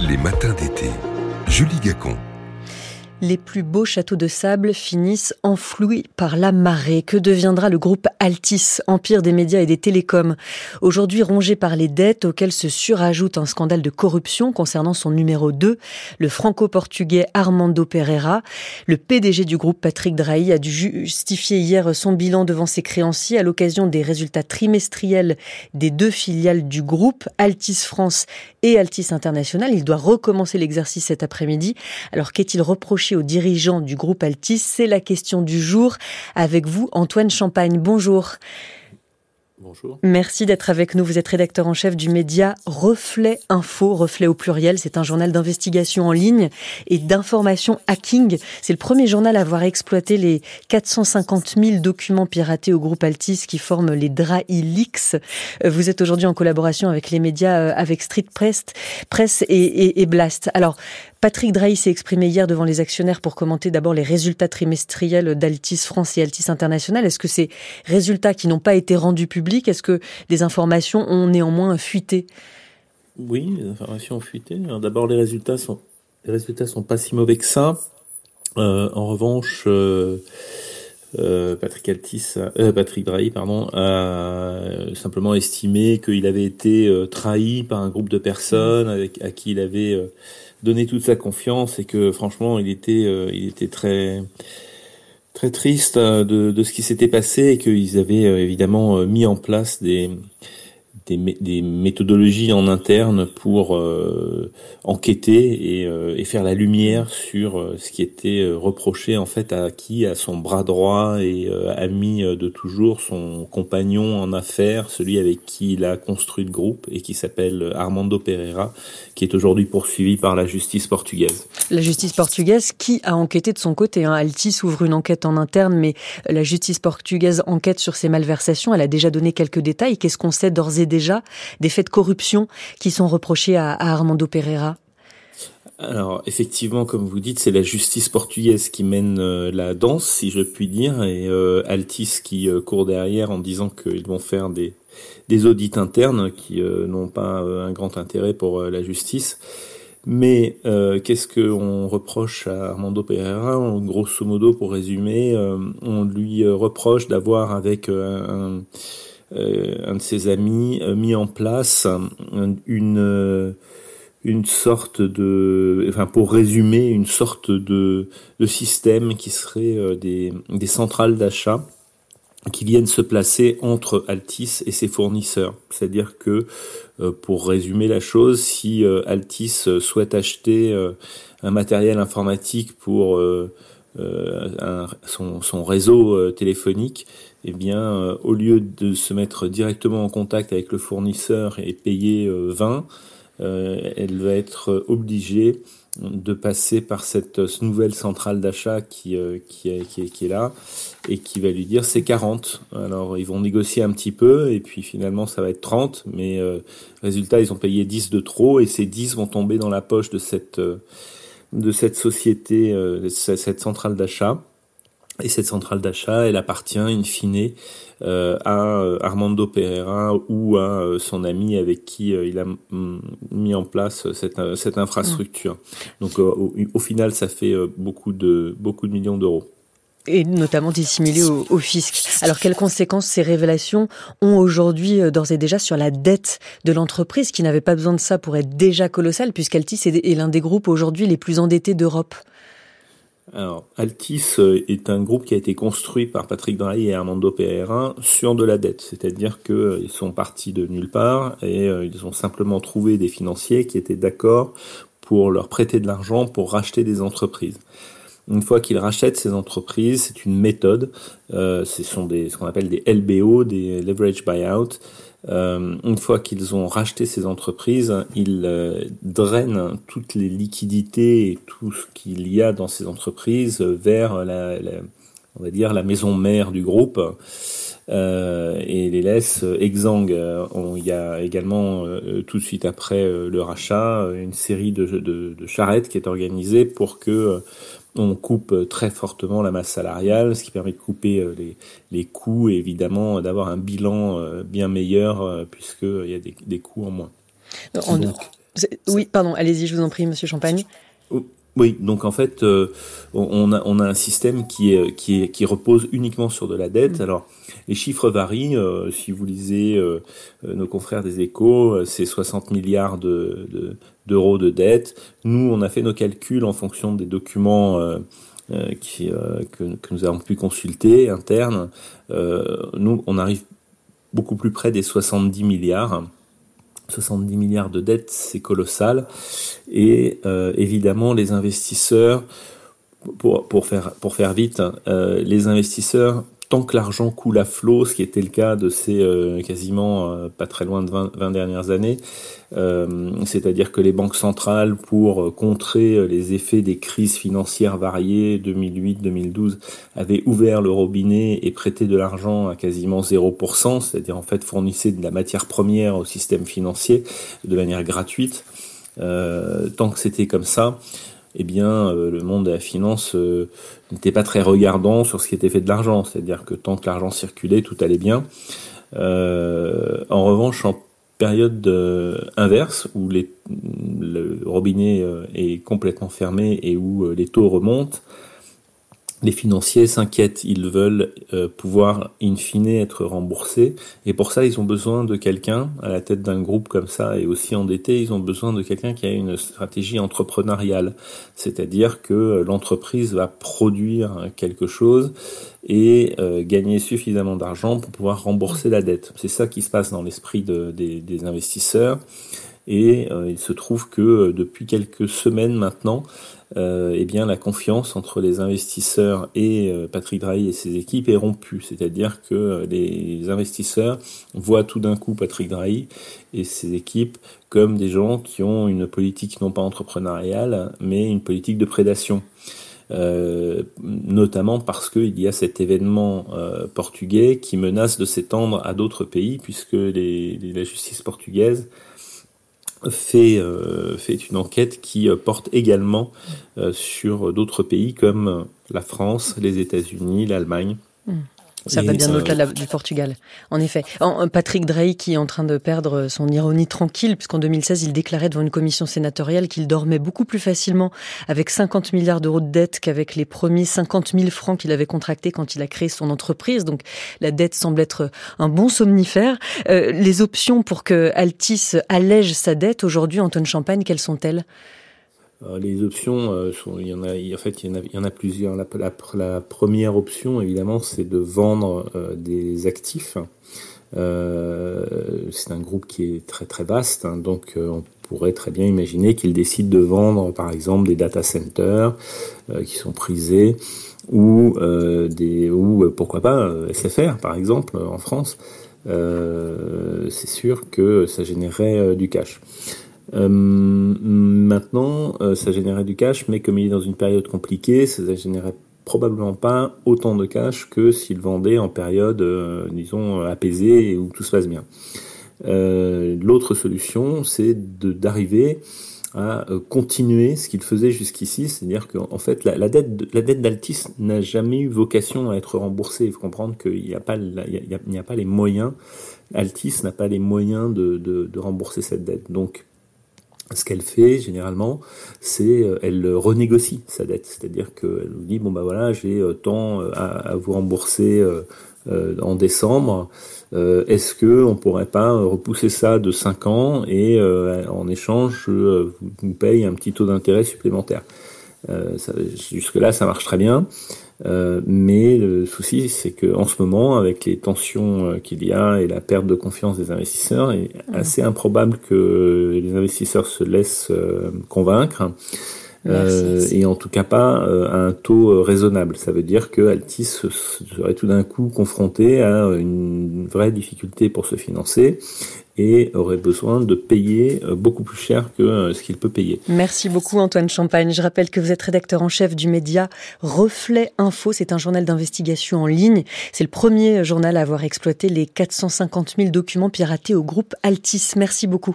Les matins d'été. Julie Gacon les plus beaux châteaux de sable finissent enflouis par la marée. Que deviendra le groupe Altis, empire des médias et des télécoms? Aujourd'hui rongé par les dettes auxquelles se surajoute un scandale de corruption concernant son numéro 2, le franco-portugais Armando Pereira. Le PDG du groupe Patrick Drahi a dû justifier hier son bilan devant ses créanciers à l'occasion des résultats trimestriels des deux filiales du groupe, Altis France et Altis International. Il doit recommencer l'exercice cet après-midi. Alors qu'est-il reproché aux dirigeants du groupe Altis C'est la question du jour avec vous, Antoine Champagne. Bonjour. Bonjour. Merci d'être avec nous. Vous êtes rédacteur en chef du média Reflet Info, Reflet au pluriel. C'est un journal d'investigation en ligne et d'information hacking. C'est le premier journal à avoir exploité les 450 000 documents piratés au groupe Altis qui forment les Drai Leaks. Vous êtes aujourd'hui en collaboration avec les médias, euh, avec Street Press, Press et, et Blast. Alors, Patrick Drahi s'est exprimé hier devant les actionnaires pour commenter d'abord les résultats trimestriels d'Altis France et Altis International. Est-ce que ces résultats qui n'ont pas été rendus publics, est-ce que des informations ont néanmoins fuité? Oui, les informations ont fuité. D'abord, les résultats sont les résultats sont pas si mauvais que ça. Euh, en revanche, euh, euh, Patrick Altis, Patrick Drahi, pardon, a simplement estimé qu'il avait été trahi par un groupe de personnes avec à qui il avait donner toute sa confiance et que franchement il était il était très très triste euh, de, ce qui s'était passé et qu'ils avaient euh, évidemment mis en place des des, méthodologies en interne pour euh, enquêter et, euh, et, faire la lumière sur euh, ce qui était reproché en fait à qui à son bras droit et ami de toujours son compagnon en affaires celui avec qui il a construit le groupe et qui s'appelle Armando Pereira qui est aujourd'hui poursuivi par la justice portugaise. La justice portugaise qui a enquêté de son côté hein. Altis ouvre une enquête en interne mais la justice portugaise enquête sur ces malversations. Elle a déjà donné quelques détails. Qu'est-ce qu'on sait d'ores et déjà des faits de corruption qui sont reprochés à, Armando Pereira? Alors effectivement, comme vous dites, c'est la justice portugaise qui mène euh, la danse, si je puis dire, et euh, Altis qui euh, court derrière en disant qu'ils vont faire des, audits internes qui n'ont pas un grand intérêt pour la justice. Mais qu'est-ce qu'on reproche à Armando Pereira? Grosso modo, pour résumer, on lui reproche d'avoir avec un euh, un de ses amis, euh, mis en place une euh, une sorte de, enfin pour résumer, une sorte de, de système qui serait des, des centrales d'achat qui viennent se placer entre Altis et ses fournisseurs. C'est-à-dire que, pour résumer la chose, si Altis souhaite acheter un matériel informatique pour un, son, réseau téléphonique, eh bien, euh, au lieu de se mettre directement en contact avec le fournisseur et payer 20, euh, euh, elle va être obligée de passer par cette nouvelle centrale d'achat qui, qui, est, là et qui va lui dire c'est 40. Alors ils vont négocier un petit peu et puis finalement ça va être 30, mais résultat ils ont payé 10 de trop et ces 10 vont tomber dans la poche de cette, de cette société, cette centrale d'achat. Et cette centrale d'achat, elle appartient in fine euh, à euh, Armando Pereira ou à euh, son ami avec qui il a mis en place cette, cette infrastructure. Donc au, final, ça fait beaucoup de, beaucoup de millions d'euros et notamment dissimulés au, fisc. Alors quelles conséquences ces révélations ont aujourd'hui d'ores et déjà sur la dette de l'entreprise qui n'avait pas besoin de ça pour être déjà colossale puisqu'Altis est l'un des groupes aujourd'hui les plus endettés d'Europe? Alors, Altis euh, est un groupe qui a été construit par Patrick Drahi et Armando Pereira sur de la dette, c'est-à-dire qu'ils euh, sont partis de nulle part et euh, ils ont simplement trouvé des financiers qui étaient d'accord pour leur prêter de l'argent pour racheter des entreprises. Une fois qu'ils rachètent ces entreprises, c'est une méthode. ce sont ce qu'on appelle des LBO, des leverage buyout. Euh, une fois qu'ils ont racheté ces entreprises, ils euh, drainent toutes les liquidités et tout ce qu'il y a dans ces entreprises vers la, maison mère du groupe euh, et les laissent exsangues. il y a également tout de suite après le rachat une série de, charrettes qui est organisée pour que on coupe très fortement la masse salariale, ce qui permet de couper euh, les, les coûts et évidemment d'avoir un bilan euh, bien meilleur euh, puisqu'il y a des, des coûts en moins. oui, pardon, allez-y, je vous en prie, Monsieur Champagne. Oui, donc en fait, euh, on, a, on a un système qui, est, qui, est, qui repose uniquement sur de la dette. Mm. Alors, les chiffres varient. Euh, si vous lisez euh, nos confrères des échos, c'est 60 milliards de, d'euros de, dette. Nous, on a fait nos calculs en fonction des documents qui, que, que, nous avons pu consulter internes. nous, on arrive beaucoup plus près des 70 milliards. 70 milliards de dettes, c'est colossal. Et euh, évidemment, les investisseurs, pour, faire vite, euh, les investisseurs tant que l'argent coule à flot, ce qui était le cas de ces euh, quasiment euh, pas très loin de 20, dernières années, euh, c'est-à-dire que les banques centrales, pour contrer les effets des crises financières variées 2008-2012, avaient ouvert le robinet et prêté de l'argent à quasiment 0%, c'est-à-dire en fait fournissaient de la matière première au système financier de manière gratuite. tant que c'était comme ça, eh bien, euh, le monde de la finance euh, n'était pas très regardant sur ce qui était fait de l'argent. C'est-à-dire que tant que l'argent circulait, tout allait bien. Euh, en revanche, en période inverse, où le robinet est complètement fermé et où les taux remontent, les financiers s'inquiètent, ils veulent euh, pouvoir in fine être remboursés. Et pour ça ils ont besoin de quelqu'un à la tête d'un groupe comme ça et aussi endetté, ils ont besoin de quelqu'un qui a une stratégie entrepreneuriale, c'est-à-dire que l'entreprise va produire quelque chose et euh, gagner suffisamment d'argent pour pouvoir rembourser la dette. C'est ça qui se passe dans l'esprit de, des, des, investisseurs et euh, il se trouve que depuis quelques semaines maintenant, euh, eh bien la confiance entre les investisseurs et euh, Patrick Drahi et ses équipes est rompue. C'est-à-dire que euh, les investisseurs voient tout d'un coup Patrick Drahi et ses équipes comme des gens qui ont une politique non pas entrepreneuriale, mais une politique de prédation. Euh, notamment parce qu'il y a cet événement euh, portugais qui menace de s'étendre à d'autres pays, puisque la justice portugaise fait, euh, fait une enquête qui euh, porte également euh, sur d'autres pays comme la France, les États-Unis, l'Allemagne. Hmm. Ça va bien au-delà du Portugal. En effet. Patrick Drey qui est en train de perdre son ironie tranquille, puisqu'en 2016, il déclarait devant une commission sénatoriale qu'il dormait beaucoup plus facilement avec 50 milliards d'euros de dette qu'avec les premiers 50 000 francs qu'il avait contractés quand il a créé son entreprise. Donc la dette semble être un bon somnifère. Euh, les options pour que Altis allège sa dette aujourd'hui, Antoine Champagne, quelles sont-elles? Les options, euh, sont, il y en a, en fait, il y en a, plusieurs. La, première option, évidemment, c'est de vendre euh, des actifs. c'est un groupe qui est très très vaste, hein, donc on pourrait très bien imaginer qu'il décide de vendre, par exemple, des data centers qui sont prisés ou des ou pourquoi pas SFR, par exemple, en France. c'est sûr que ça générerait du cash. Euh, maintenant, euh, ça générait du cash, mais comme il est dans une période compliquée, ça générait probablement pas autant de cash que s'il vendait en période, euh, disons, apaisée et où tout se passe bien. L'autre solution, c'est d'arriver à continuer ce qu'il faisait jusqu'ici, c'est-à-dire qu'en fait la, dette d'Altis n'a jamais eu vocation à être remboursée. Il faut comprendre qu'il n'y a pas il n'y a, pas les moyens. Altis n'a pas les moyens de, de, de rembourser cette dette. Donc ce qu'elle fait généralement, c'est euh, elle renégocie sa dette, c'est-à-dire qu'elle nous dit bon bah voilà j'ai euh, tant euh, à, vous rembourser en décembre, est-ce que on pourrait pas repousser ça de 5 ans et en échange je vous paye un petit taux d'intérêt supplémentaire? jusque là ça marche très bien. Euh, mais le souci, c'est que en ce moment, avec les tensions euh, qu'il y a et la perte de confiance des investisseurs, il est assez improbable que les investisseurs se laissent euh, et en tout cas pas à un taux raisonnable. Ça veut dire que Altis serait tout d'un coup confronté à une vraie difficulté pour se financer et aurait besoin de payer euh, beaucoup plus cher que euh, ce qu'il peut payer. Merci beaucoup Antoine Champagne. Je rappelle que vous êtes rédacteur en chef du média Reflet Info. C'est un journal d'investigation en ligne. C'est le premier journal à avoir exploité les 450 000 documents piratés au groupe Altis. Merci beaucoup.